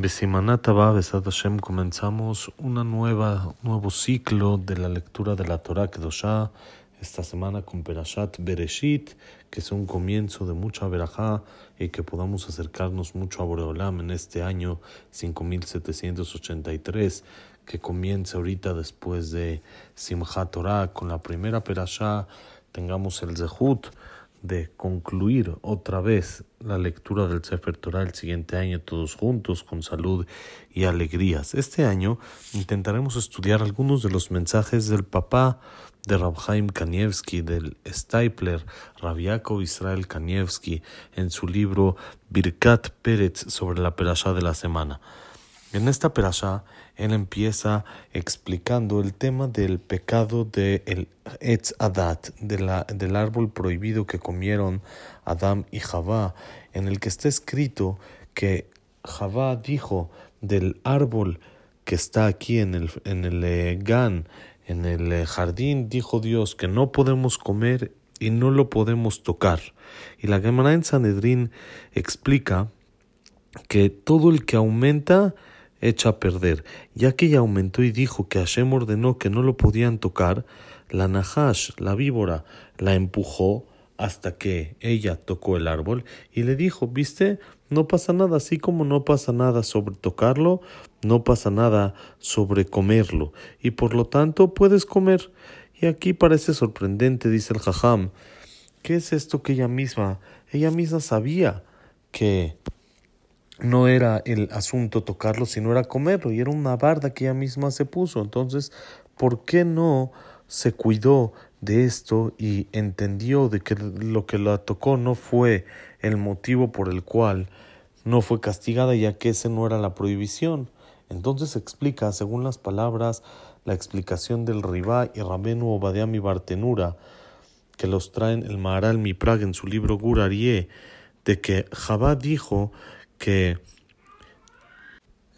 Besimanata Besad Hashem, comenzamos una nueva, nuevo ciclo de la lectura de la Torah Kedoshá, esta semana con Perashat Bereshit, que es un comienzo de mucha verajá y que podamos acercarnos mucho a Boreolam en este año 5783, que comienza ahorita después de Simchat Torah, con la primera Perashá, tengamos el Zehut de concluir otra vez la lectura del Sefer Torah el siguiente año todos juntos con salud y alegrías. Este año intentaremos estudiar algunos de los mensajes del papá de Rabhaim Kanievski, del Stapler, Rabiakov Israel Kanievski, en su libro Birkat Peretz sobre la perashá de la semana. En esta perashá, él empieza explicando el tema del pecado de Etz Adat, de la, del árbol prohibido que comieron Adam y Javá, en el que está escrito que Javá dijo del árbol que está aquí en el, en el eh, Gan, en el eh, jardín, dijo Dios que no podemos comer y no lo podemos tocar. Y la Gemara en Sanedrín explica que todo el que aumenta echa a perder. Ya que ella aumentó y dijo que Hashem ordenó que no lo podían tocar, la Nahash, la víbora, la empujó hasta que ella tocó el árbol y le dijo, viste, no pasa nada, así como no pasa nada sobre tocarlo, no pasa nada sobre comerlo, y por lo tanto puedes comer. Y aquí parece sorprendente, dice el Jajam, ¿qué es esto que ella misma, ella misma sabía que no era el asunto tocarlo, sino era comerlo, y era una barda que ella misma se puso. Entonces, ¿por qué no se cuidó de esto y entendió de que lo que la tocó no fue el motivo por el cual no fue castigada, ya que ese no era la prohibición? Entonces explica, según las palabras, la explicación del Ribá y Rabenu Obadiah mi Bartenura, que los traen el Maharal Miprag en su libro Gurarie, de que Jabá dijo que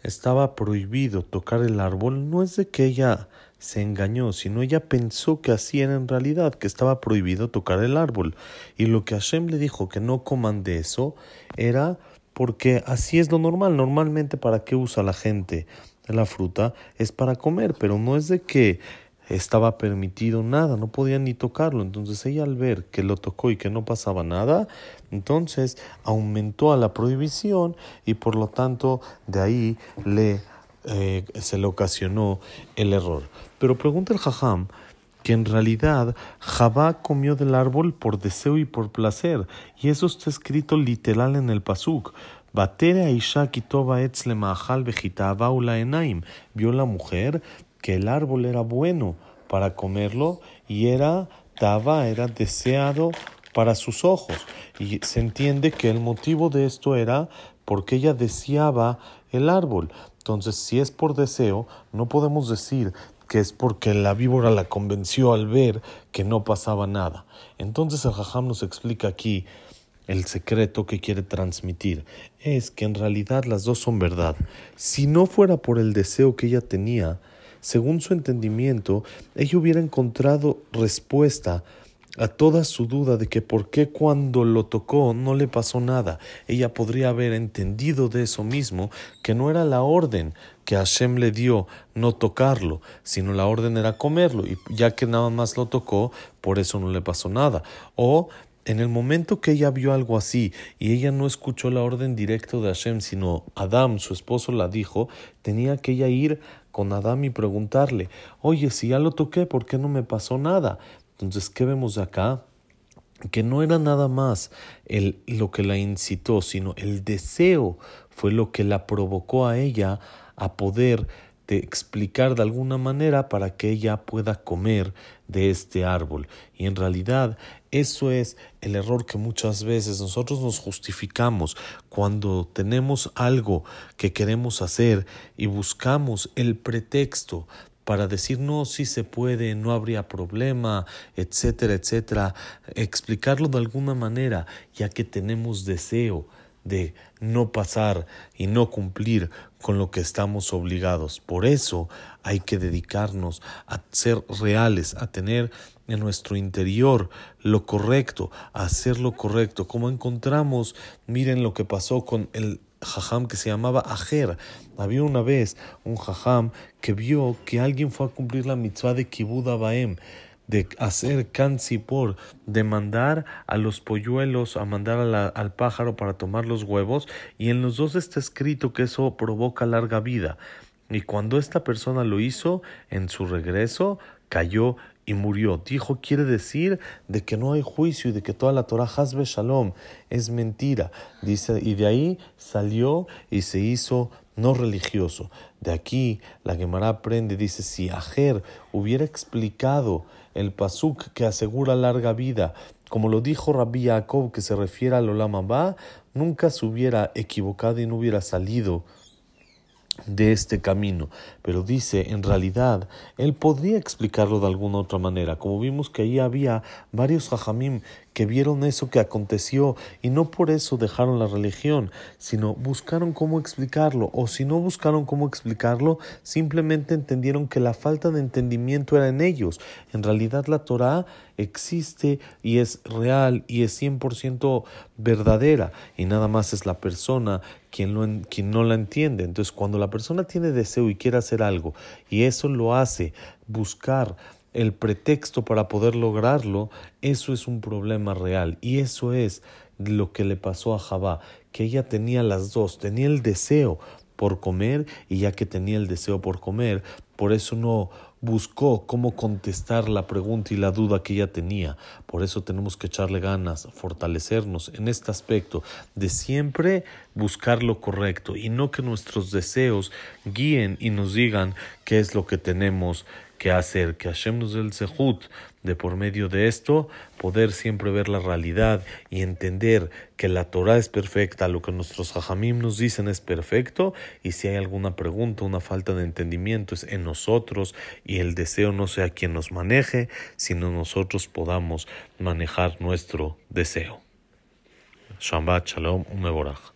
estaba prohibido tocar el árbol no es de que ella se engañó, sino ella pensó que así era en realidad, que estaba prohibido tocar el árbol. Y lo que Hashem le dijo que no coman de eso era porque así es lo normal. Normalmente, ¿para qué usa la gente la fruta? Es para comer, pero no es de que estaba permitido nada, no podía ni tocarlo. Entonces ella al ver que lo tocó y que no pasaba nada, entonces aumentó a la prohibición y por lo tanto de ahí le, eh, se le ocasionó el error. Pero pregunta el jajam que en realidad Jabá comió del árbol por deseo y por placer, y eso está escrito literal en el pasuk. Batere Aisha Kitoba Etzle Mahal Enaim. Vio la mujer que el árbol era bueno para comerlo y era daba, era deseado para sus ojos. Y se entiende que el motivo de esto era porque ella deseaba el árbol. Entonces, si es por deseo, no podemos decir que es porque la víbora la convenció al ver que no pasaba nada. Entonces el Jajam nos explica aquí el secreto que quiere transmitir. Es que en realidad las dos son verdad. Si no fuera por el deseo que ella tenía, según su entendimiento, ella hubiera encontrado respuesta a toda su duda de que por qué cuando lo tocó no le pasó nada. Ella podría haber entendido de eso mismo que no era la orden que Hashem le dio no tocarlo, sino la orden era comerlo, y ya que nada más lo tocó, por eso no le pasó nada. O en el momento que ella vio algo así y ella no escuchó la orden directa de Hashem, sino Adam, su esposo, la dijo, tenía que ella ir con Adam y preguntarle, oye, si ya lo toqué, ¿por qué no me pasó nada? Entonces, ¿qué vemos acá? Que no era nada más el, lo que la incitó, sino el deseo fue lo que la provocó a ella a poder explicar de alguna manera para que ella pueda comer de este árbol. Y en realidad eso es el error que muchas veces nosotros nos justificamos cuando tenemos algo que queremos hacer y buscamos el pretexto para decir no, si se puede, no habría problema, etcétera, etcétera, explicarlo de alguna manera, ya que tenemos deseo de no pasar y no cumplir con lo que estamos obligados. Por eso hay que dedicarnos a ser reales, a tener en nuestro interior lo correcto, a hacer lo correcto. Como encontramos, miren lo que pasó con el jajam que se llamaba Ajer. Había una vez un jajam que vio que alguien fue a cumplir la mitzvah de Kibud Abaem de hacer por de mandar a los polluelos, a mandar al pájaro para tomar los huevos, y en los dos está escrito que eso provoca larga vida. Y cuando esta persona lo hizo, en su regreso, cayó y murió. Dijo, quiere decir de que no hay juicio y de que toda la Torah Hasbe Shalom es mentira. Dice, y de ahí salió y se hizo no religioso. De aquí la Gemara aprende, dice, si Ajer hubiera explicado el pasuk que asegura larga vida, como lo dijo Rabbi Jacob que se refiere al Olam Abba, nunca se hubiera equivocado y no hubiera salido de este camino. Pero dice, en realidad, él podría explicarlo de alguna otra manera. Como vimos que ahí había varios hajamim que vieron eso que aconteció y no por eso dejaron la religión, sino buscaron cómo explicarlo, o si no buscaron cómo explicarlo, simplemente entendieron que la falta de entendimiento era en ellos. En realidad la Torah existe y es real y es 100% verdadera y nada más es la persona quien, lo, quien no la entiende. Entonces cuando la persona tiene deseo y quiere hacer algo y eso lo hace buscar el pretexto para poder lograrlo, eso es un problema real. Y eso es lo que le pasó a Jabá, que ella tenía las dos, tenía el deseo por comer y ya que tenía el deseo por comer, por eso no buscó cómo contestar la pregunta y la duda que ella tenía. Por eso tenemos que echarle ganas, fortalecernos en este aspecto de siempre buscar lo correcto y no que nuestros deseos guíen y nos digan qué es lo que tenemos que hacer, que Hashem el sehut de por medio de esto poder siempre ver la realidad y entender que la Torah es perfecta, lo que nuestros hajamim nos dicen es perfecto y si hay alguna pregunta, una falta de entendimiento es en nosotros y el deseo no sea quien nos maneje, sino nosotros podamos manejar nuestro deseo. Shabbat Shalom Umeborach.